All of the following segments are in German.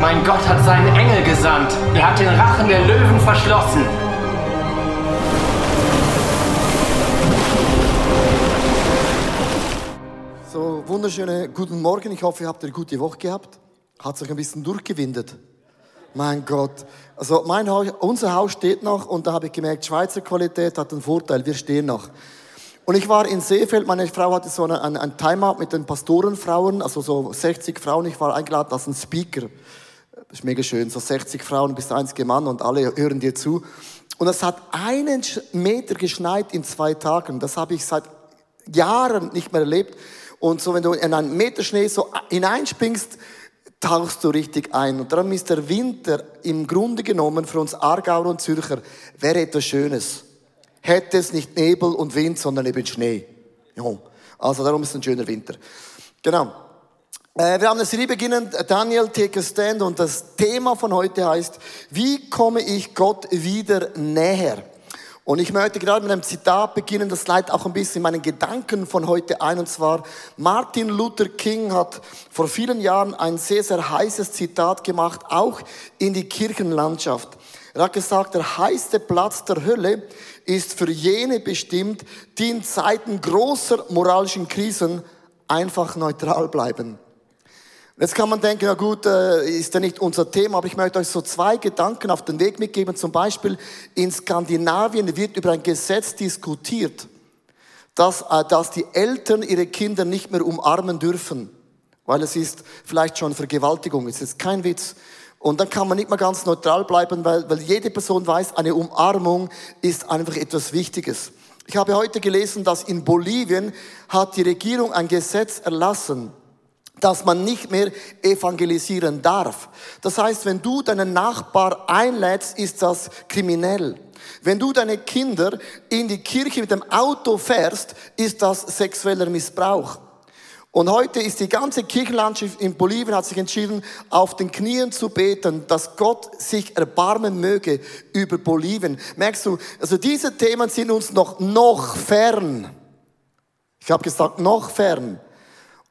Mein Gott hat seinen Engel gesandt. Er hat den Rachen der Löwen verschlossen. So, wunderschönen guten Morgen. Ich hoffe, ihr habt eine gute Woche gehabt. Hat sich ein bisschen durchgewindet. Mein Gott. Also mein Haus, unser Haus steht noch und da habe ich gemerkt, Schweizer Qualität hat einen Vorteil. Wir stehen noch. Und ich war in Seefeld, meine Frau hatte so ein, ein Timeout mit den Pastorenfrauen, also so 60 Frauen. Ich war eingeladen als ein Speaker. Das ist mega schön, so 60 Frauen, der einzige Mann und alle hören dir zu. Und es hat einen Meter geschneit in zwei Tagen. Das habe ich seit Jahren nicht mehr erlebt. Und so, wenn du in einen Meter Schnee so hineinspringst, tauchst du richtig ein. Und darum ist der Winter im Grunde genommen für uns Aargauer und Zürcher wäre etwas Schönes. Hätte es nicht Nebel und Wind, sondern eben Schnee. Ja. Also darum ist es ein schöner Winter. Genau. Äh, wir haben eine Serie beginnen, Daniel Take a Stand und das Thema von heute heißt, wie komme ich Gott wieder näher? Und ich möchte gerade mit einem Zitat beginnen, das leitet auch ein bisschen meinen Gedanken von heute ein. Und zwar, Martin Luther King hat vor vielen Jahren ein sehr, sehr heißes Zitat gemacht, auch in die Kirchenlandschaft. Er hat gesagt, der heiße Platz der Hölle ist für jene bestimmt, die in Zeiten großer moralischen Krisen einfach neutral bleiben. Jetzt kann man denken, ja gut, äh, ist ja nicht unser Thema, aber ich möchte euch so zwei Gedanken auf den Weg mitgeben. Zum Beispiel in Skandinavien wird über ein Gesetz diskutiert, dass, äh, dass die Eltern ihre Kinder nicht mehr umarmen dürfen, weil es ist vielleicht schon Vergewaltigung, es ist kein Witz. Und dann kann man nicht mehr ganz neutral bleiben, weil, weil jede Person weiß, eine Umarmung ist einfach etwas Wichtiges. Ich habe heute gelesen, dass in Bolivien hat die Regierung ein Gesetz erlassen, dass man nicht mehr evangelisieren darf. Das heißt, wenn du deinen Nachbar einlädst, ist das kriminell. Wenn du deine Kinder in die Kirche mit dem Auto fährst, ist das sexueller Missbrauch. Und heute ist die ganze Kirchenlandschaft in Bolivien hat sich entschieden, auf den Knien zu beten, dass Gott sich erbarmen möge über Bolivien. Merkst du, also diese Themen sind uns noch, noch fern. Ich habe gesagt, noch fern.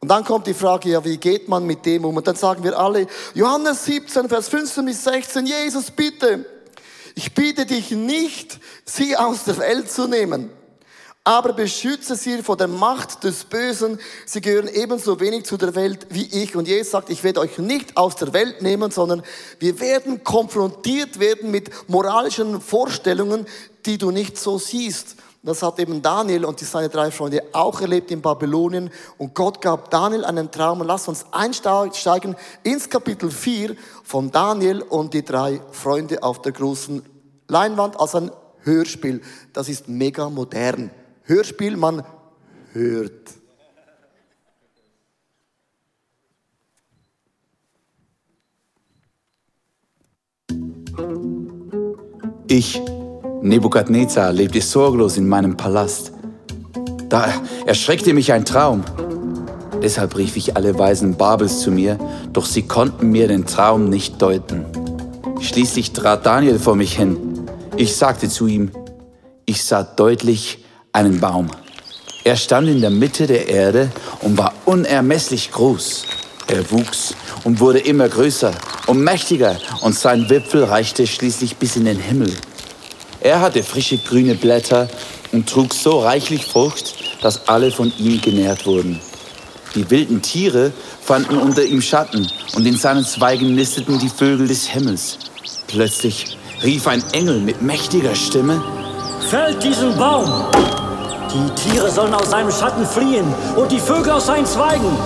Und dann kommt die Frage, ja, wie geht man mit dem um? Und dann sagen wir alle, Johannes 17, Vers 15 bis 16, Jesus, bitte, ich bitte dich nicht, sie aus der Welt zu nehmen, aber beschütze sie vor der Macht des Bösen. Sie gehören ebenso wenig zu der Welt wie ich. Und Jesus sagt, ich werde euch nicht aus der Welt nehmen, sondern wir werden konfrontiert werden mit moralischen Vorstellungen, die du nicht so siehst. Das hat eben Daniel und seine drei Freunde auch erlebt in Babylonien. Und Gott gab Daniel einen Traum. Und lass uns einsteigen ins Kapitel 4 von Daniel und die drei Freunde auf der großen Leinwand als ein Hörspiel. Das ist mega modern. Hörspiel, man hört. Ich Nebukadnezar lebte sorglos in meinem Palast. Da erschreckte mich ein Traum. Deshalb rief ich alle Weisen Babels zu mir, doch sie konnten mir den Traum nicht deuten. Schließlich trat Daniel vor mich hin. Ich sagte zu ihm, ich sah deutlich einen Baum. Er stand in der Mitte der Erde und war unermesslich groß. Er wuchs und wurde immer größer und mächtiger und sein Wipfel reichte schließlich bis in den Himmel. Er hatte frische grüne Blätter und trug so reichlich Frucht, dass alle von ihm genährt wurden. Die wilden Tiere fanden unter ihm Schatten und in seinen Zweigen nisteten die Vögel des Himmels. Plötzlich rief ein Engel mit mächtiger Stimme, Fällt diesen Baum! Die Tiere sollen aus seinem Schatten fliehen und die Vögel aus seinen Zweigen.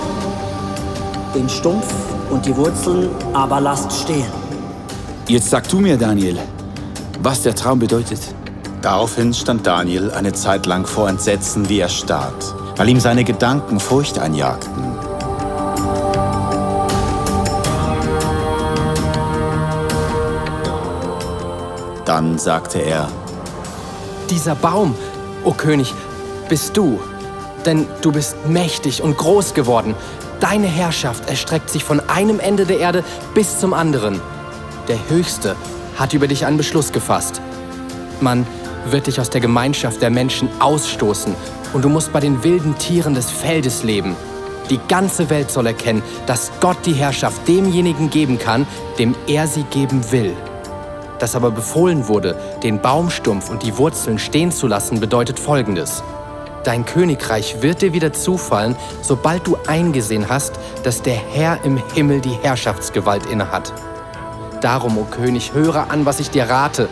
Den Stumpf und die Wurzeln aber lasst stehen. Jetzt sag du mir, Daniel, was der Traum bedeutet. Daraufhin stand Daniel eine Zeit lang vor Entsetzen wie erstarrt, weil ihm seine Gedanken Furcht einjagten. Dann sagte er, Dieser Baum, o König, bist du. Denn du bist mächtig und groß geworden. Deine Herrschaft erstreckt sich von einem Ende der Erde bis zum anderen. Der Höchste hat über dich einen Beschluss gefasst. Man wird dich aus der Gemeinschaft der Menschen ausstoßen und du musst bei den wilden Tieren des Feldes leben. Die ganze Welt soll erkennen, dass Gott die Herrschaft demjenigen geben kann, dem er sie geben will. Dass aber befohlen wurde, den Baumstumpf und die Wurzeln stehen zu lassen, bedeutet Folgendes. Dein Königreich wird dir wieder zufallen, sobald du eingesehen hast, dass der Herr im Himmel die Herrschaftsgewalt innehat. Darum, o König, höre an, was ich dir rate.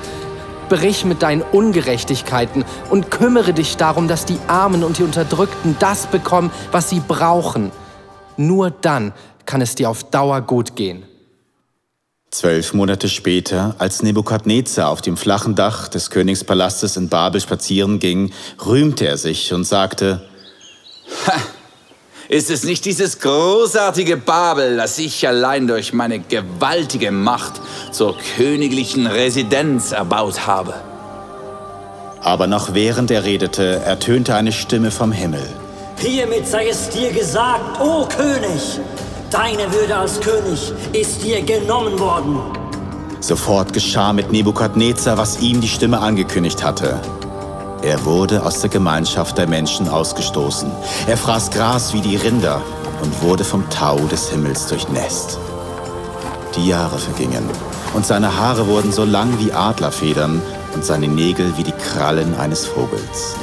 Brich mit deinen Ungerechtigkeiten und kümmere dich darum, dass die Armen und die Unterdrückten das bekommen, was sie brauchen. Nur dann kann es dir auf Dauer gut gehen. Zwölf Monate später, als Nebukadnezar auf dem flachen Dach des Königspalastes in Babel spazieren ging, rühmte er sich und sagte, Ha! Ist es nicht dieses großartige Babel, das ich allein durch meine gewaltige Macht zur königlichen Residenz erbaut habe? aber noch während er redete, ertönte eine Stimme vom Himmel. Hiermit sei es dir gesagt, o König, deine Würde als König ist dir genommen worden. Sofort geschah mit Nebukadnezar, was ihm die Stimme angekündigt hatte. Er wurde aus der Gemeinschaft der Menschen ausgestoßen. Er fraß Gras wie die Rinder und wurde vom Tau des Himmels durchnässt. Die Jahre vergingen und seine Haare wurden so lang wie Adlerfedern und seine Nägel wie die Krallen eines Vogels.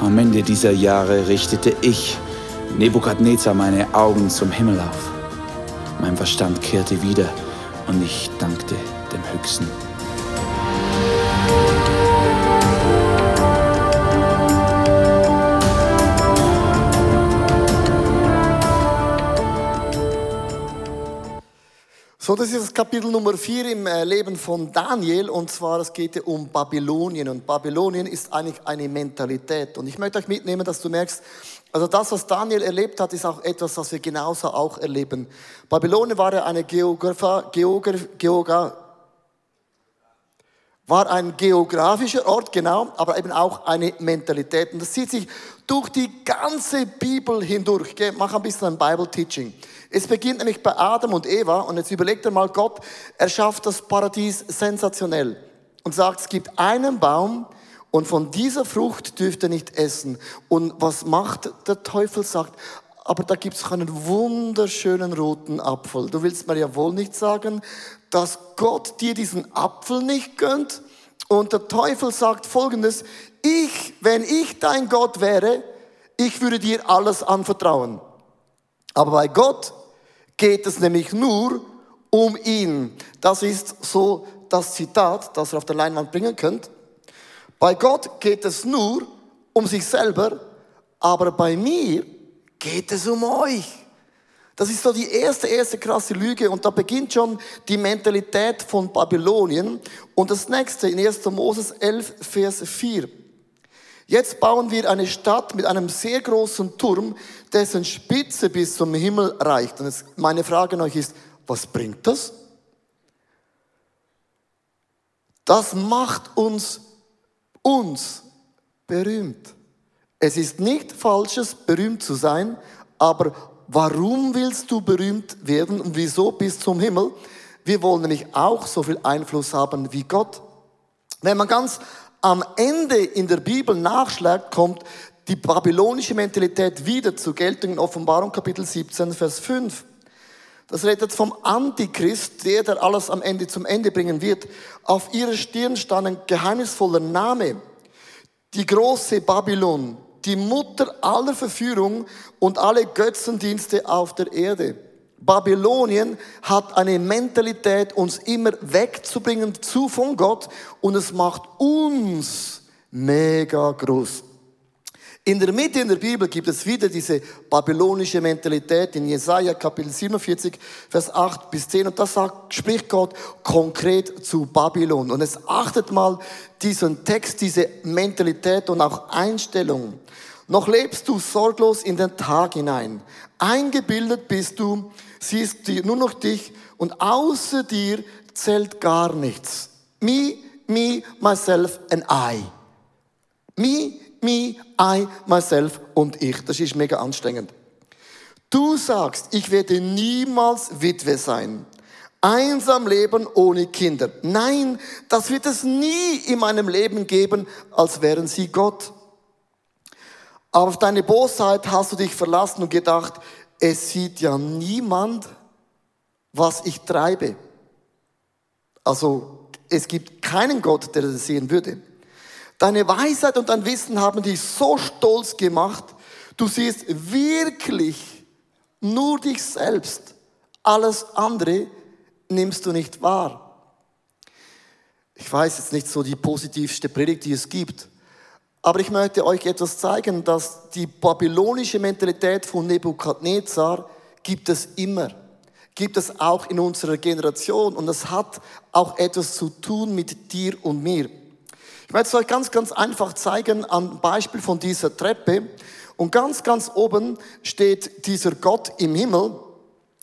Am Ende dieser Jahre richtete ich, Nebukadnezar, meine Augen zum Himmel auf. Mein Verstand kehrte wieder und ich dankte dem Höchsten. So, das ist das Kapitel Nummer 4 im äh, Leben von Daniel. Und zwar es geht um Babylonien. Und Babylonien ist eigentlich eine Mentalität. Und ich möchte euch mitnehmen, dass du merkst, also das, was Daniel erlebt hat, ist auch etwas, was wir genauso auch erleben. Babylonien war ja eine Geographer, Geograf, Geogra, war ein geografischer Ort, genau, aber eben auch eine Mentalität. Und das zieht sich durch die ganze Bibel hindurch. Geh, mach ein bisschen ein Bible-Teaching. Es beginnt nämlich bei Adam und Eva und jetzt überlegt er mal, Gott erschafft das Paradies sensationell und sagt, es gibt einen Baum und von dieser Frucht dürft ihr nicht essen. Und was macht der Teufel? Sagt, aber da gibt es einen wunderschönen roten Apfel. Du willst mir ja wohl nicht sagen, dass Gott dir diesen Apfel nicht gönnt? Und der Teufel sagt folgendes, ich, wenn ich dein Gott wäre, ich würde dir alles anvertrauen. Aber bei Gott geht es nämlich nur um ihn. Das ist so das Zitat, das ihr auf der Leinwand bringen könnt. Bei Gott geht es nur um sich selber, aber bei mir geht es um euch. Das ist so die erste, erste krasse Lüge und da beginnt schon die Mentalität von Babylonien. Und das nächste in 1. Moses 11, Vers 4. Jetzt bauen wir eine Stadt mit einem sehr großen Turm, dessen Spitze bis zum Himmel reicht. Und meine Frage an euch ist, was bringt das? Das macht uns, uns berühmt. Es ist nicht falsches, berühmt zu sein, aber warum willst du berühmt werden und wieso bis zum Himmel? Wir wollen nämlich auch so viel Einfluss haben wie Gott. Wenn man ganz am Ende in der Bibel nachschlägt, kommt die babylonische Mentalität wieder zur Geltung in Offenbarung Kapitel 17, Vers 5. Das redet vom Antichrist, der, der alles am Ende zum Ende bringen wird. Auf ihrer Stirn stand ein geheimnisvoller Name. Die große Babylon, die Mutter aller Verführung und alle Götzendienste auf der Erde. Babylonien hat eine Mentalität, uns immer wegzubringen zu von Gott und es macht uns mega groß. In der Mitte in der Bibel gibt es wieder diese babylonische Mentalität in Jesaja Kapitel 47, Vers 8 bis 10. Und das sagt, spricht Gott konkret zu Babylon. Und es achtet mal diesen Text, diese Mentalität und auch Einstellung. Noch lebst du sorglos in den Tag hinein. Eingebildet bist du, siehst nur noch dich und außer dir zählt gar nichts. Me, me, myself and I. Me, me, I, myself und ich. Das ist mega anstrengend. Du sagst, ich werde niemals Witwe sein. Einsam leben ohne Kinder. Nein, das wird es nie in meinem Leben geben, als wären sie Gott. Aber auf deine Bosheit hast du dich verlassen und gedacht, es sieht ja niemand, was ich treibe. Also es gibt keinen Gott, der das sehen würde. Deine Weisheit und dein Wissen haben dich so stolz gemacht, du siehst wirklich nur dich selbst. Alles andere nimmst du nicht wahr. Ich weiß jetzt nicht so die positivste Predigt, die es gibt, aber ich möchte euch etwas zeigen, dass die babylonische Mentalität von Nebukadnezar gibt es immer. Gibt es auch in unserer Generation und es hat auch etwas zu tun mit dir und mir. Ich möchte es euch ganz, ganz einfach zeigen am Beispiel von dieser Treppe. Und ganz, ganz oben steht dieser Gott im Himmel.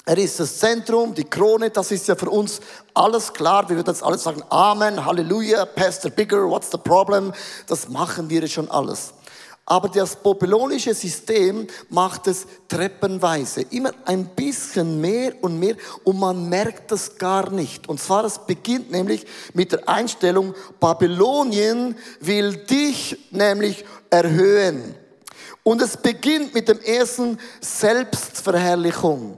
Er ist das Zentrum, die Krone, das ist ja für uns alles klar. Wir würden jetzt alle sagen, Amen, Halleluja, Pastor Bigger, what's the problem? Das machen wir schon alles. Aber das babylonische System macht es treppenweise, immer ein bisschen mehr und mehr und man merkt das gar nicht. Und zwar, es beginnt nämlich mit der Einstellung, Babylonien will dich nämlich erhöhen. Und es beginnt mit dem ersten Selbstverherrlichung.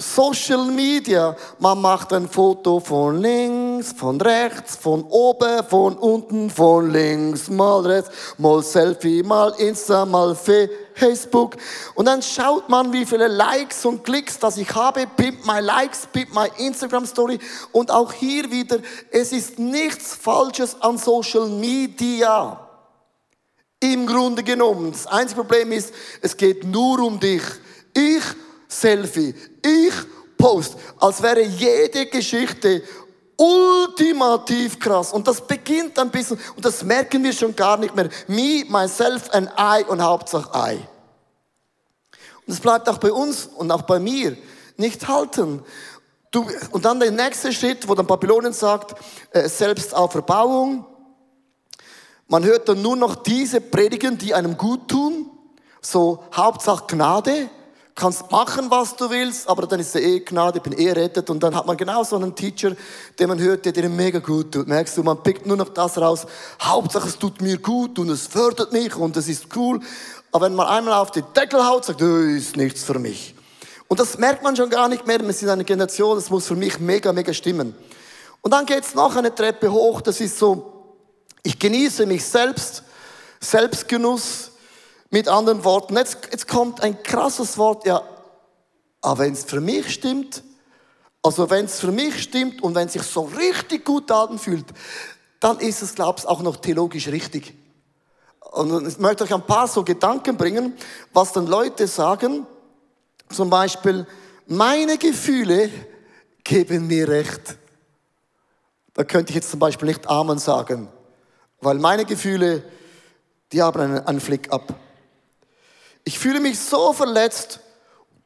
Social Media, man macht ein Foto von links, von rechts, von oben, von unten, von links, mal rechts, mal Selfie, mal Insta, mal Facebook. Und dann schaut man, wie viele Likes und Klicks das ich habe, pimp my Likes, pimp my Instagram Story. Und auch hier wieder, es ist nichts Falsches an Social Media. Im Grunde genommen. Das einzige Problem ist, es geht nur um dich. Ich Selfie. Ich post, als wäre jede Geschichte ultimativ krass. Und das beginnt ein bisschen, und das merken wir schon gar nicht mehr. Me, myself and I und Hauptsache I. Und es bleibt auch bei uns und auch bei mir nicht halten. Du, und dann der nächste Schritt, wo dann Babylonien sagt, äh, Selbstauferbauung. Man hört dann nur noch diese Predigen, die einem gut tun. So Hauptsache Gnade kannst machen, was du willst, aber dann ist es eh Gnade, ich bin eh rettet. Und dann hat man genau so einen Teacher, den man hört, der dir mega gut tut. Merkst du, man pickt nur noch das raus. Hauptsache, es tut mir gut und es fördert mich und es ist cool. Aber wenn man einmal auf den Deckel haut, sagt, das ist nichts für mich. Und das merkt man schon gar nicht mehr. Wir sind eine Generation, das muss für mich mega, mega stimmen. Und dann geht's noch eine Treppe hoch. Das ist so, ich genieße mich selbst, Selbstgenuss, mit anderen Worten, jetzt, jetzt kommt ein krasses Wort, ja, aber wenn es für mich stimmt, also wenn es für mich stimmt und wenn es sich so richtig gut anfühlt, dann ist es, glaube ich, auch noch theologisch richtig. Und ich möchte euch ein paar so Gedanken bringen, was dann Leute sagen, zum Beispiel, meine Gefühle geben mir recht. Da könnte ich jetzt zum Beispiel nicht Amen sagen, weil meine Gefühle, die haben einen, einen Flick ab. Ich fühle mich so verletzt,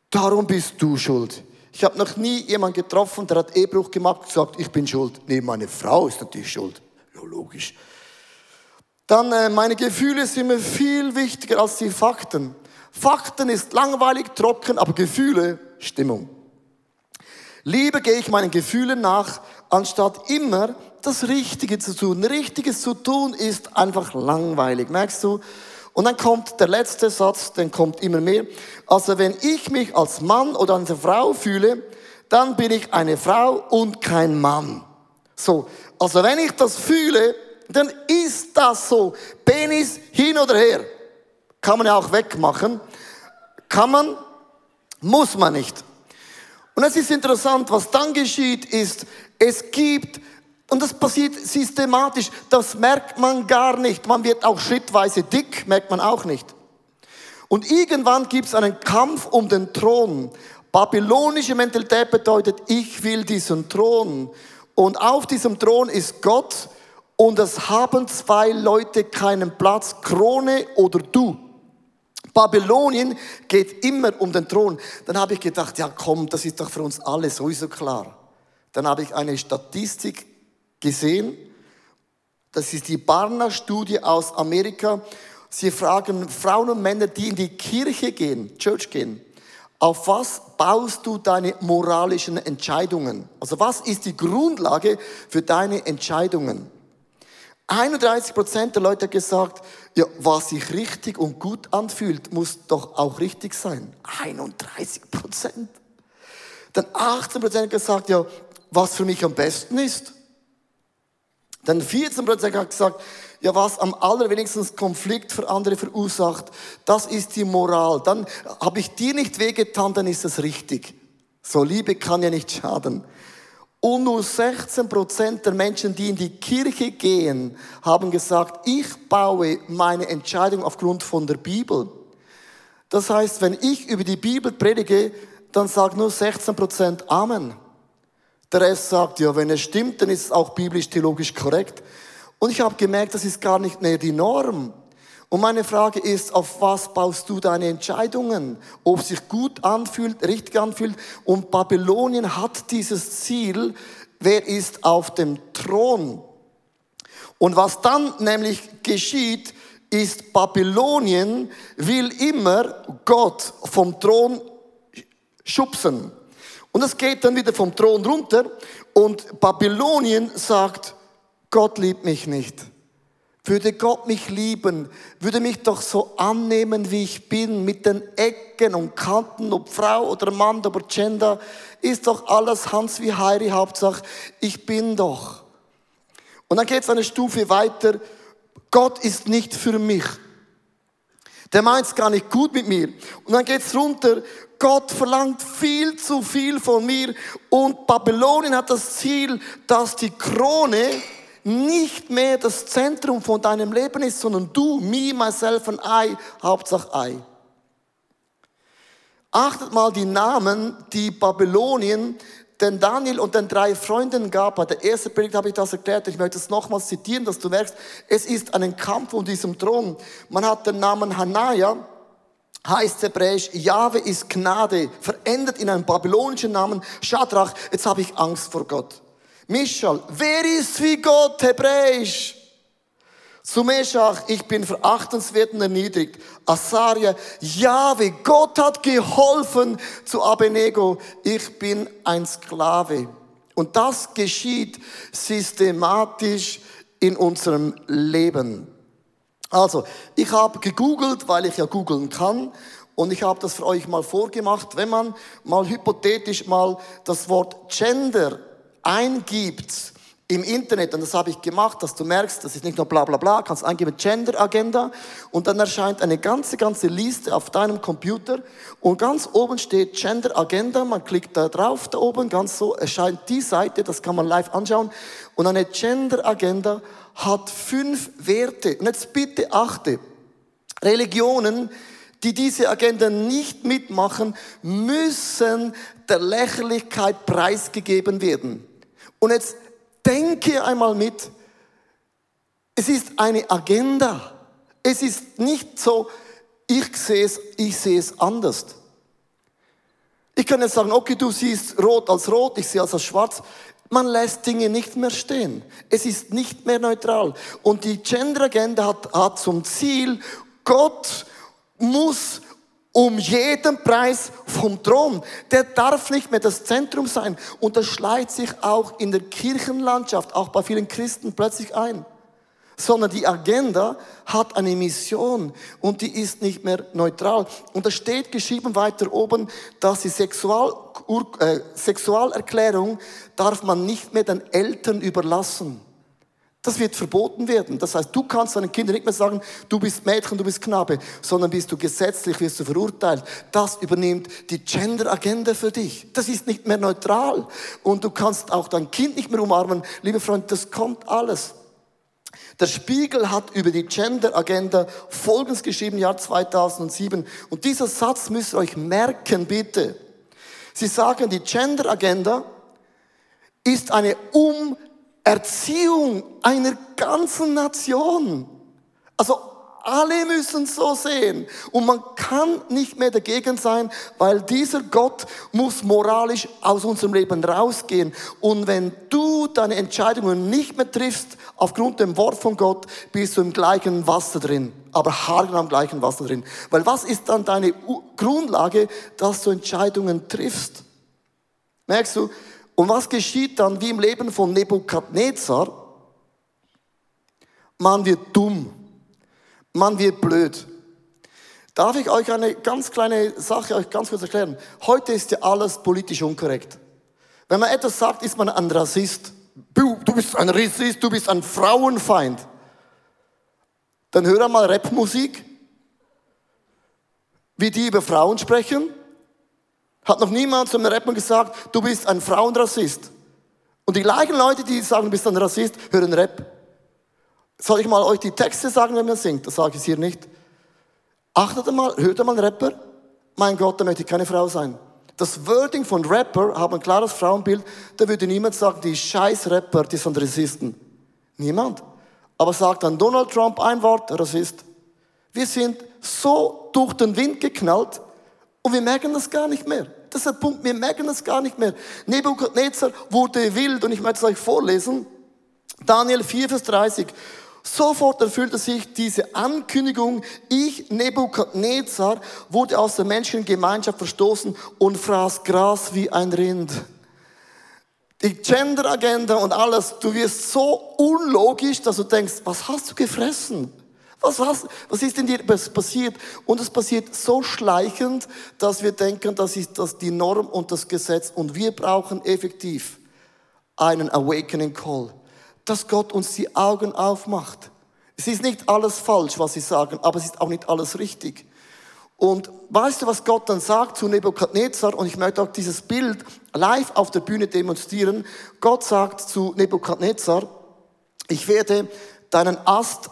darum bist du schuld. Ich habe noch nie jemanden getroffen, der hat Ehebruch gemacht und gesagt, ich bin schuld. Nee, meine Frau ist natürlich schuld. Ja, logisch. Dann, äh, meine Gefühle sind mir viel wichtiger als die Fakten. Fakten ist langweilig, trocken, aber Gefühle, Stimmung. Liebe gehe ich meinen Gefühlen nach, anstatt immer das Richtige zu tun. Richtiges zu tun ist einfach langweilig. Merkst du? Und dann kommt der letzte Satz, den kommt immer mehr. Also wenn ich mich als Mann oder als Frau fühle, dann bin ich eine Frau und kein Mann. So, also wenn ich das fühle, dann ist das so. Penis hin oder her. Kann man ja auch wegmachen. Kann man, muss man nicht. Und es ist interessant, was dann geschieht, ist, es gibt und das passiert systematisch. Das merkt man gar nicht. Man wird auch schrittweise dick, merkt man auch nicht. Und irgendwann gibt es einen Kampf um den Thron. Babylonische Mentalität bedeutet, ich will diesen Thron. Und auf diesem Thron ist Gott und es haben zwei Leute keinen Platz, Krone oder du. Babylonien geht immer um den Thron. Dann habe ich gedacht, ja komm, das ist doch für uns alle sowieso klar. Dann habe ich eine Statistik gesehen. Das ist die Barna-Studie aus Amerika. Sie fragen Frauen und Männer, die in die Kirche gehen, Church gehen, auf was baust du deine moralischen Entscheidungen? Also was ist die Grundlage für deine Entscheidungen? 31 Prozent der Leute haben gesagt, ja, was sich richtig und gut anfühlt, muss doch auch richtig sein. 31 Prozent. Dann 18 Prozent gesagt, ja, was für mich am besten ist. Dann 14 Prozent haben gesagt, ja, was am allerwenigsten Konflikt für andere verursacht, das ist die Moral. Dann habe ich dir nicht wehgetan, dann ist das richtig. So Liebe kann ja nicht schaden. Und nur 16 Prozent der Menschen, die in die Kirche gehen, haben gesagt, ich baue meine Entscheidung aufgrund von der Bibel. Das heißt, wenn ich über die Bibel predige, dann sagt nur 16 Prozent Amen. Der Rest sagt, ja, wenn es stimmt, dann ist es auch biblisch-theologisch korrekt. Und ich habe gemerkt, das ist gar nicht mehr die Norm. Und meine Frage ist, auf was baust du deine Entscheidungen? Ob es sich gut anfühlt, richtig anfühlt. Und Babylonien hat dieses Ziel, wer ist auf dem Thron? Und was dann nämlich geschieht, ist, Babylonien will immer Gott vom Thron schubsen. Und es geht dann wieder vom Thron runter und Babylonien sagt, Gott liebt mich nicht. Würde Gott mich lieben, würde mich doch so annehmen, wie ich bin, mit den Ecken und Kanten, ob Frau oder Mann, oder Gender, ist doch alles Hans wie Heiri, Hauptsache, ich bin doch. Und dann geht es eine Stufe weiter, Gott ist nicht für mich. Der meint es gar nicht gut mit mir. Und dann geht es runter, Gott verlangt viel zu viel von mir. Und Babylonien hat das Ziel, dass die Krone nicht mehr das Zentrum von deinem Leben ist, sondern du, me, myself and I, Hauptsache I. Achtet mal die Namen, die Babylonien den Daniel und den drei Freunden gab. Bei der ersten Predigt habe ich das erklärt. Ich möchte es nochmals zitieren, dass du merkst, es ist ein Kampf um diesen Thron. Man hat den Namen Hanaya, heißt hebräisch, Jahwe ist Gnade, verändert in einen babylonischen Namen, Shadrach, jetzt habe ich Angst vor Gott. Mischal, wer ist wie Gott, hebräisch? Zu Meshach, ich bin verachtenswert und erniedrigt. Asaria, Jahwe, Gott hat geholfen. Zu Abenego, ich bin ein Sklave. Und das geschieht systematisch in unserem Leben. Also, ich habe gegoogelt, weil ich ja googeln kann. Und ich habe das für euch mal vorgemacht. Wenn man mal hypothetisch mal das Wort Gender eingibt im Internet, und das habe ich gemacht, dass du merkst, das ist nicht nur bla bla bla, kannst eingeben Gender Agenda und dann erscheint eine ganze, ganze Liste auf deinem Computer. Und ganz oben steht Gender Agenda, man klickt da drauf, da oben, ganz so erscheint die Seite, das kann man live anschauen und eine Gender Agenda hat fünf Werte. Und jetzt bitte achte, Religionen, die diese Agenda nicht mitmachen, müssen der Lächerlichkeit preisgegeben werden. Und jetzt denke einmal mit, es ist eine Agenda. Es ist nicht so, ich sehe es, ich sehe es anders. Ich kann jetzt sagen, okay, du siehst rot als rot, ich sehe es als schwarz. Man lässt Dinge nicht mehr stehen. Es ist nicht mehr neutral. Und die Gender Agenda hat, hat zum Ziel, Gott muss um jeden Preis vom Thron. Der darf nicht mehr das Zentrum sein. Und das schleicht sich auch in der Kirchenlandschaft, auch bei vielen Christen plötzlich ein. Sondern die Agenda hat eine Mission und die ist nicht mehr neutral. Und da steht geschrieben weiter oben, dass die Sexual, äh, Sexualerklärung darf man nicht mehr den Eltern überlassen. Das wird verboten werden. Das heißt, du kannst deinen Kindern nicht mehr sagen, du bist Mädchen, du bist Knabe, sondern bist du gesetzlich, wirst du verurteilt. Das übernimmt die Gender-Agenda für dich. Das ist nicht mehr neutral. Und du kannst auch dein Kind nicht mehr umarmen. Liebe Freunde, das kommt alles. Der Spiegel hat über die Gender-Agenda Folgendes geschrieben, Jahr 2007. Und dieser Satz müsst ihr euch merken, bitte. Sie sagen, die Gender-Agenda ist eine Umerziehung einer ganzen Nation. Also alle müssen so sehen. Und man kann nicht mehr dagegen sein, weil dieser Gott muss moralisch aus unserem Leben rausgehen. Und wenn du deine Entscheidungen nicht mehr triffst aufgrund dem Wort von Gott, bist du im gleichen Wasser drin. Aber haargenau im gleichen Wasser drin. Weil was ist dann deine Grundlage, dass du Entscheidungen triffst? Merkst du? Und was geschieht dann wie im Leben von Nebukadnezar? Man wird dumm man wird blöd. Darf ich euch eine ganz kleine Sache euch ganz kurz erklären? Heute ist ja alles politisch unkorrekt. Wenn man etwas sagt, ist man ein Rassist. Du, du bist ein Rassist, du bist ein Frauenfeind. Dann hör mal Rapmusik, wie die über Frauen sprechen. Hat noch niemand zu einem Rapper gesagt, du bist ein Frauenrassist. Und die gleichen Leute, die sagen, du bist ein Rassist, hören Rap. Soll ich mal euch die Texte sagen, wenn man singt? Das sage ich hier nicht. Achtet mal, hört mal einen Rapper? Mein Gott, da möchte ich keine Frau sein. Das Wording von Rapper haben ein klares Frauenbild. Da würde niemand sagen, die scheiß Rapper, die sind Rassisten. Niemand. Aber sagt dann Donald Trump ein Wort, Rassist. Wir sind so durch den Wind geknallt und wir merken das gar nicht mehr. Das ist der Punkt, wir merken das gar nicht mehr. Nebuchadnezzar wurde wild und ich möchte es euch vorlesen. Daniel 4, Vers 30. Sofort erfüllte sich diese Ankündigung, ich, Nebukadnezar, wurde aus der menschlichen Gemeinschaft verstoßen und fraß Gras wie ein Rind. Die Gender-Agenda und alles, du wirst so unlogisch, dass du denkst, was hast du gefressen? Was, was, was ist in dir passiert? Und es passiert so schleichend, dass wir denken, das ist das die Norm und das Gesetz. Und wir brauchen effektiv einen Awakening Call dass Gott uns die Augen aufmacht. Es ist nicht alles falsch, was sie sagen, aber es ist auch nicht alles richtig. Und weißt du, was Gott dann sagt zu Nebukadnezar? Und ich möchte auch dieses Bild live auf der Bühne demonstrieren. Gott sagt zu Nebukadnezar, ich werde deinen Ast,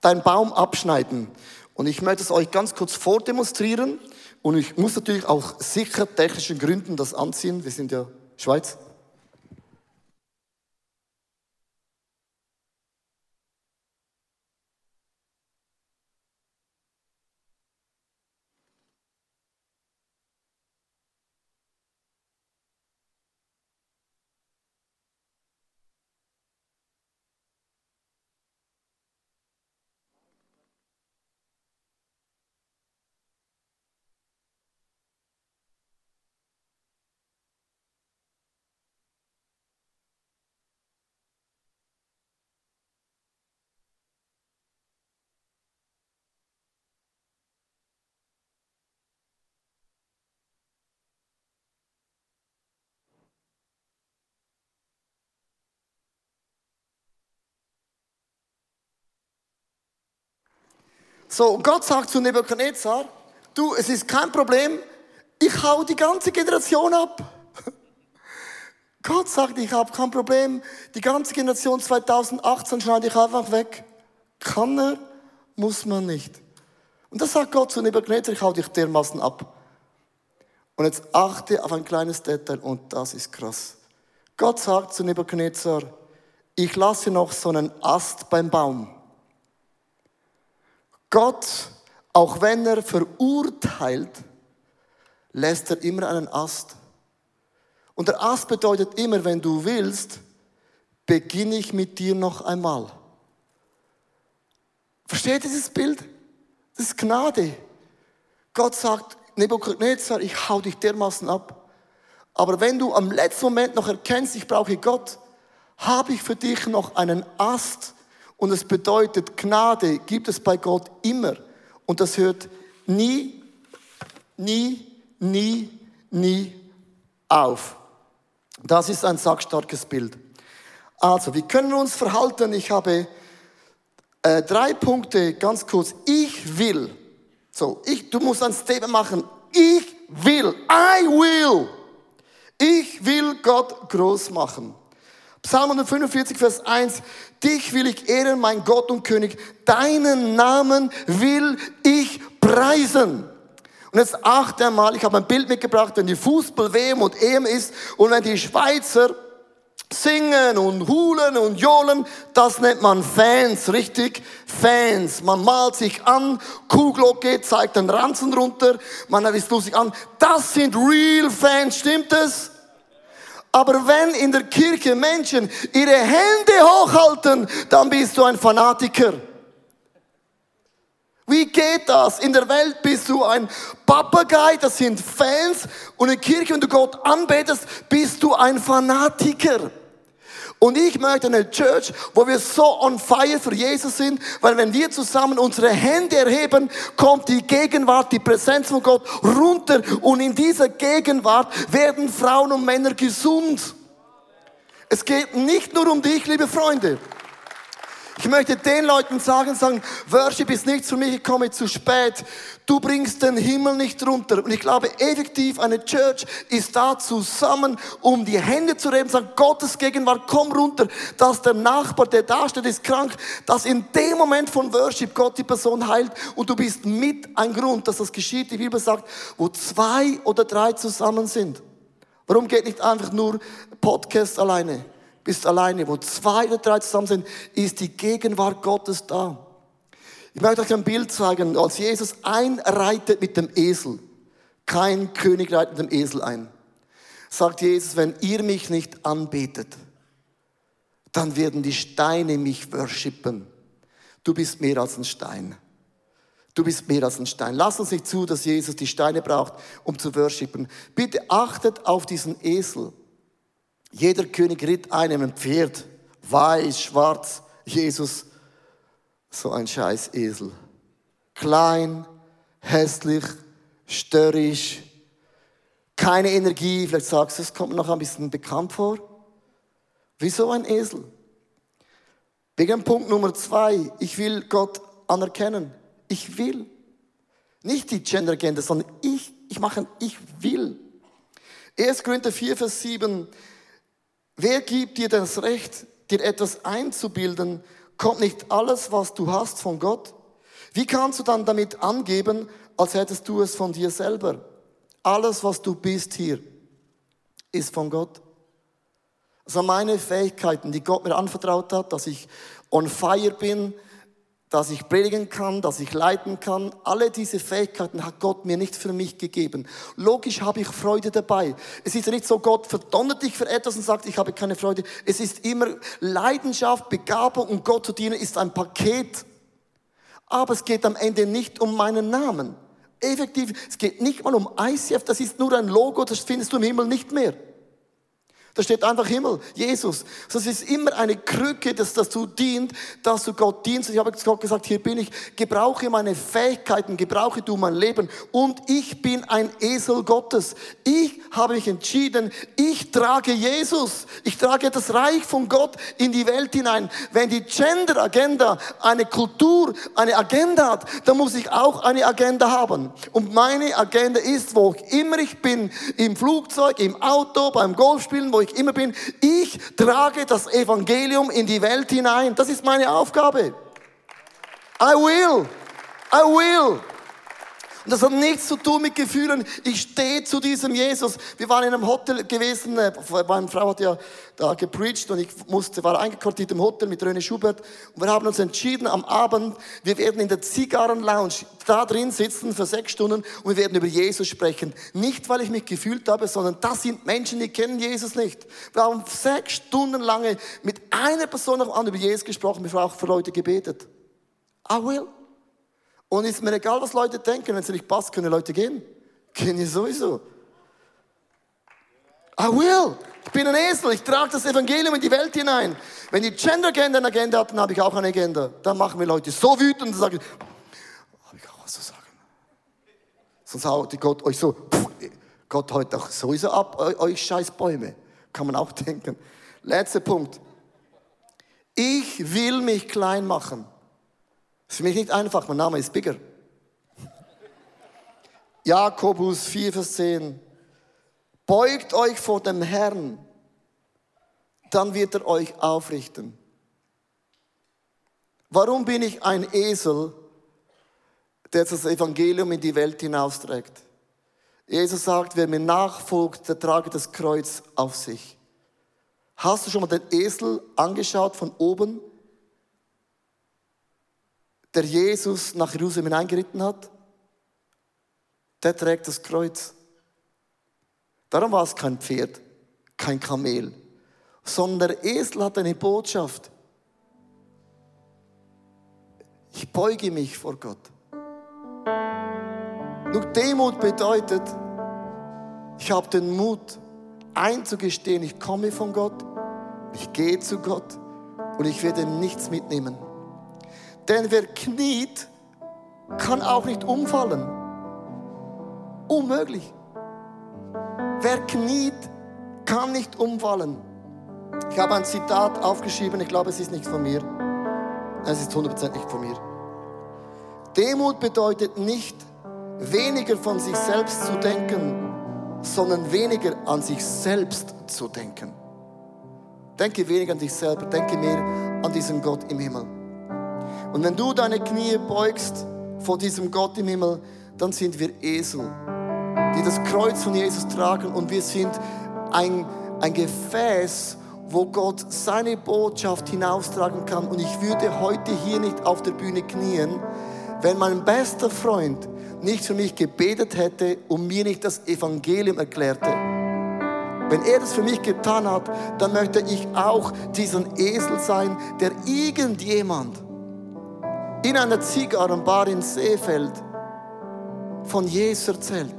deinen Baum abschneiden. Und ich möchte es euch ganz kurz vordemonstrieren. Und ich muss natürlich auch sicher technischen Gründen das anziehen. Wir sind ja Schweiz. So, Gott sagt zu Nebuchadnezzar, du, es ist kein Problem, ich hau die ganze Generation ab. Gott sagt, ich habe kein Problem, die ganze Generation 2018 schneide ich einfach weg. Kann er, muss man nicht. Und das sagt Gott zu Nebuchadnezzar, ich hau dich dermaßen ab. Und jetzt achte auf ein kleines Detail und das ist krass. Gott sagt zu Nebuchadnezzar, ich lasse noch so einen Ast beim Baum. Gott, auch wenn er verurteilt, lässt er immer einen Ast. Und der Ast bedeutet immer, wenn du willst, beginne ich mit dir noch einmal. Versteht dieses Bild? Das ist Gnade. Gott sagt, Nebuchadnezzar, ich hau dich dermaßen ab. Aber wenn du am letzten Moment noch erkennst, ich brauche Gott, habe ich für dich noch einen Ast, und es bedeutet, Gnade gibt es bei Gott immer. Und das hört nie, nie, nie, nie auf. Das ist ein sackstarkes Bild. Also, wir können uns verhalten. Ich habe äh, drei Punkte, ganz kurz. Ich will. So, ich, du musst ein Statement machen. Ich will. I will. Ich will Gott groß machen. Psalm 145, Vers 1. Dich will ich ehren, mein Gott und König. Deinen Namen will ich preisen. Und jetzt achte einmal, ich habe ein Bild mitgebracht, wenn die Fußball-WM und EM ist und wenn die Schweizer singen und hulen und johlen, das nennt man Fans, richtig? Fans. Man malt sich an, Kuhglocke zeigt den Ranzen runter, man ist lustig an. Das sind real Fans, stimmt es? Aber wenn in der Kirche Menschen ihre Hände hochhalten, dann bist du ein Fanatiker. Wie geht das? In der Welt bist du ein Papagei, das sind Fans. Und in der Kirche, wenn du Gott anbetest, bist du ein Fanatiker. Und ich möchte eine Church, wo wir so on fire für Jesus sind, weil wenn wir zusammen unsere Hände erheben, kommt die Gegenwart, die Präsenz von Gott runter und in dieser Gegenwart werden Frauen und Männer gesund. Es geht nicht nur um dich, liebe Freunde. Ich möchte den Leuten sagen, sagen, Worship ist nichts für mich, ich komme zu spät. Du bringst den Himmel nicht runter. Und ich glaube, effektiv, eine Church ist da zusammen, um die Hände zu reden, sagen, Gottes Gegenwart, komm runter, dass der Nachbar, der da steht, ist krank, dass in dem Moment von Worship Gott die Person heilt und du bist mit ein Grund, dass das geschieht. Die Bibel sagt, wo zwei oder drei zusammen sind. Warum geht nicht einfach nur Podcast alleine? Bist alleine. Wo zwei oder drei zusammen sind, ist die Gegenwart Gottes da. Ich möchte euch ein Bild zeigen, als Jesus einreitet mit dem Esel. Kein König reitet mit dem Esel ein. Sagt Jesus, wenn ihr mich nicht anbetet, dann werden die Steine mich worshipen. Du bist mehr als ein Stein. Du bist mehr als ein Stein. Lass uns nicht zu, dass Jesus die Steine braucht, um zu worshipen. Bitte achtet auf diesen Esel. Jeder König ritt einem Pferd, weiß, schwarz, Jesus, so ein Scheißesel. Klein, hässlich, störrisch, keine Energie. Vielleicht sagst du, es kommt noch ein bisschen bekannt vor. Wieso ein Esel? Wegen Punkt Nummer zwei. Ich will Gott anerkennen. Ich will. Nicht die Gender Agenda, sondern ich, ich mache, ich will. 1. Korinther 4, Vers 7. Wer gibt dir das Recht, dir etwas einzubilden? Kommt nicht alles, was du hast, von Gott? Wie kannst du dann damit angeben, als hättest du es von dir selber? Alles, was du bist hier, ist von Gott. Also meine Fähigkeiten, die Gott mir anvertraut hat, dass ich on fire bin, dass ich predigen kann, dass ich leiten kann. Alle diese Fähigkeiten hat Gott mir nicht für mich gegeben. Logisch habe ich Freude dabei. Es ist nicht so, Gott verdonnert dich für etwas und sagt, ich habe keine Freude. Es ist immer Leidenschaft, Begabung und Gott zu dienen ist ein Paket. Aber es geht am Ende nicht um meinen Namen. Effektiv, es geht nicht mal um ICF, das ist nur ein Logo, das findest du im Himmel nicht mehr. Da steht einfach Himmel, Jesus. Das ist immer eine Krücke, das dazu dient, dass du Gott dienst. Ich habe Gott gesagt, hier bin ich, gebrauche meine Fähigkeiten, gebrauche du mein Leben. Und ich bin ein Esel Gottes. Ich habe mich entschieden, ich trage Jesus. Ich trage das Reich von Gott in die Welt hinein. Wenn die Gender Agenda eine Kultur, eine Agenda hat, dann muss ich auch eine Agenda haben. Und meine Agenda ist, wo immer ich bin, im Flugzeug, im Auto, beim Golfspielen, wo ich immer bin. Ich trage das Evangelium in die Welt hinein. Das ist meine Aufgabe. I will. I will. Und das hat nichts zu tun mit Gefühlen. Ich stehe zu diesem Jesus. Wir waren in einem Hotel gewesen. Äh, meine Frau hat ja da gepreacht und ich musste, war eingequartiert im Hotel mit René Schubert. Und wir haben uns entschieden am Abend, wir werden in der Zigarrenlounge da drin sitzen für sechs Stunden und wir werden über Jesus sprechen. Nicht, weil ich mich gefühlt habe, sondern das sind Menschen, die kennen Jesus nicht. Wir haben sechs Stunden lange mit einer Person noch an über Jesus gesprochen. Wir haben auch für Leute gebetet. I will. Und ist mir egal, was Leute denken, wenn es nicht passt, können Leute gehen. Gehen ja sowieso. I will. Ich bin ein Esel, ich trage das Evangelium in die Welt hinein. Wenn die Gender Agenda eine Agenda hat, dann habe ich auch eine Agenda. Dann machen wir Leute so wütend und sagen, habe ich auch was zu sagen. Sonst haut Gott euch so, Gott haut doch sowieso ab, euch scheiß Bäume. Kann man auch denken. Letzter Punkt. Ich will mich klein machen. Ist für mich nicht einfach, mein Name ist Bigger. Jakobus 4, Vers 10. Beugt euch vor dem Herrn, dann wird er euch aufrichten. Warum bin ich ein Esel, der das Evangelium in die Welt hinausträgt? Jesus sagt, wer mir nachfolgt, der trage das Kreuz auf sich. Hast du schon mal den Esel angeschaut von oben, der Jesus nach Jerusalem hineingeritten hat? Der trägt das Kreuz. Darum war es kein Pferd, kein Kamel, sondern der Esel hat eine Botschaft. Ich beuge mich vor Gott. Nur Demut bedeutet, ich habe den Mut einzugestehen, ich komme von Gott, ich gehe zu Gott und ich werde nichts mitnehmen. Denn wer kniet, kann auch nicht umfallen. Unmöglich. Wer kniet, kann nicht umfallen. Ich habe ein Zitat aufgeschrieben, ich glaube, es ist nicht von mir. Es ist 100% nicht von mir. Demut bedeutet nicht, weniger von sich selbst zu denken, sondern weniger an sich selbst zu denken. Denke weniger an dich selber, denke mehr an diesen Gott im Himmel. Und wenn du deine Knie beugst vor diesem Gott im Himmel, dann sind wir Esel, die das Kreuz von Jesus tragen und wir sind ein, ein Gefäß, wo Gott seine Botschaft hinaustragen kann. Und ich würde heute hier nicht auf der Bühne knien, wenn mein bester Freund nicht für mich gebetet hätte und mir nicht das Evangelium erklärte. Wenn er das für mich getan hat, dann möchte ich auch diesen Esel sein, der irgendjemand in einer Zigarrenbar in Seefeld von Jesus erzählt.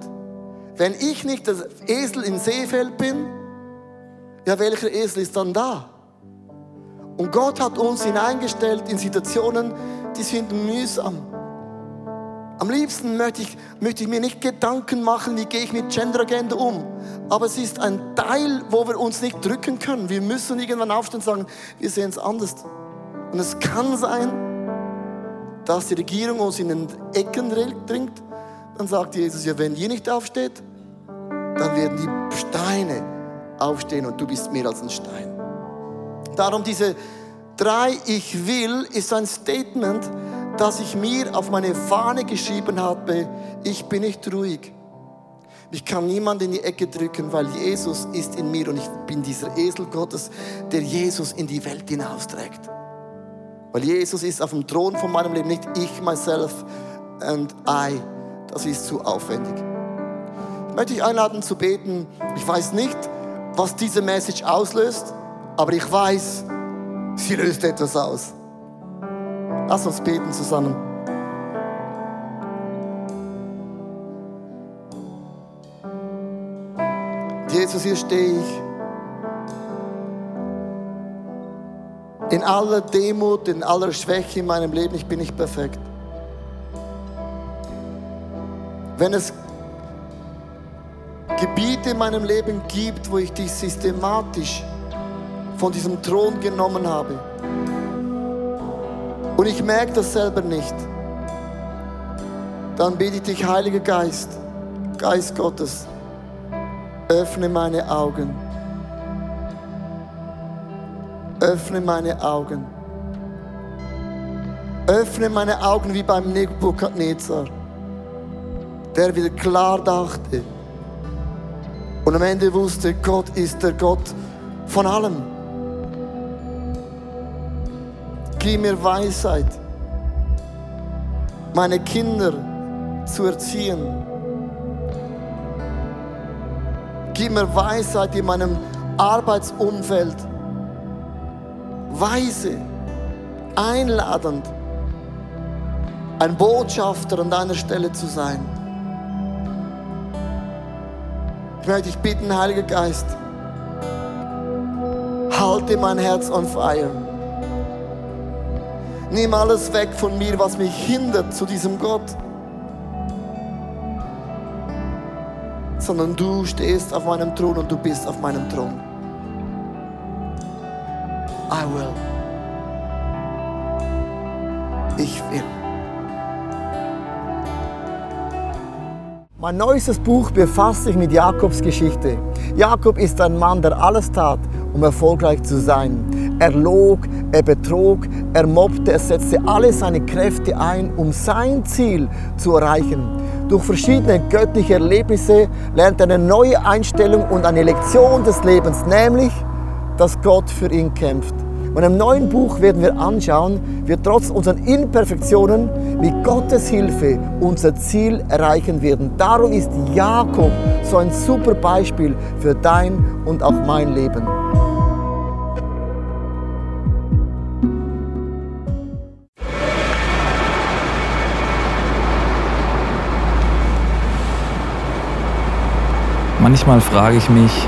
Wenn ich nicht der Esel in Seefeld bin, ja, welcher Esel ist dann da? Und Gott hat uns hineingestellt in Situationen, die sind mühsam. Am liebsten möchte ich, möchte ich mir nicht Gedanken machen, wie gehe ich mit Genderagenda um. Aber es ist ein Teil, wo wir uns nicht drücken können. Wir müssen irgendwann aufstehen und sagen, wir sehen es anders. Und es kann sein, dass die Regierung uns in den Ecken dringt. Dann sagt Jesus, ja, wenn ihr nicht aufsteht, dann werden die Steine aufstehen und du bist mehr als ein Stein. Darum diese drei Ich will ist ein Statement, dass ich mir auf meine Fahne geschrieben habe, ich bin nicht ruhig. Ich kann niemand in die Ecke drücken, weil Jesus ist in mir und ich bin dieser Esel Gottes, der Jesus in die Welt hinausträgt. Weil Jesus ist auf dem Thron von meinem Leben, nicht ich, myself and I. Das ist zu aufwendig. Ich möchte dich einladen zu beten. Ich weiß nicht, was diese Message auslöst, aber ich weiß, sie löst etwas aus. Lass uns beten zusammen. Jesus, hier stehe ich. In aller Demut, in aller Schwäche in meinem Leben, ich bin nicht perfekt. Wenn es Gebiete in meinem Leben gibt, wo ich dich systematisch von diesem Thron genommen habe, und ich merke das selber nicht, dann bitte ich dich, Heiliger Geist, Geist Gottes, öffne meine Augen. Öffne meine Augen. Öffne meine Augen wie beim Nebukadnezar, der wieder klar dachte und am Ende wusste, Gott ist der Gott von allem. Gib mir Weisheit, meine Kinder zu erziehen. Gib mir Weisheit in meinem Arbeitsumfeld. Weise, einladend, ein Botschafter an deiner Stelle zu sein. Ich möchte dich bitten, Heiliger Geist, halte mein Herz on fire. Nimm alles weg von mir, was mich hindert zu diesem Gott. Sondern du stehst auf meinem Thron und du bist auf meinem Thron. I will. Ich will. Mein neuestes Buch befasst sich mit Jakobs Geschichte. Jakob ist ein Mann, der alles tat, um erfolgreich zu sein. Er log, er betrog, er mobbte, er setzte alle seine Kräfte ein, um sein Ziel zu erreichen. Durch verschiedene göttliche Erlebnisse lernt er eine neue Einstellung und eine Lektion des Lebens, nämlich, dass Gott für ihn kämpft. Und im neuen Buch werden wir anschauen, wie trotz unseren Imperfektionen mit Gottes Hilfe unser Ziel erreichen werden. Darum ist Jakob so ein super Beispiel für dein und auch mein Leben. Manchmal frage ich mich,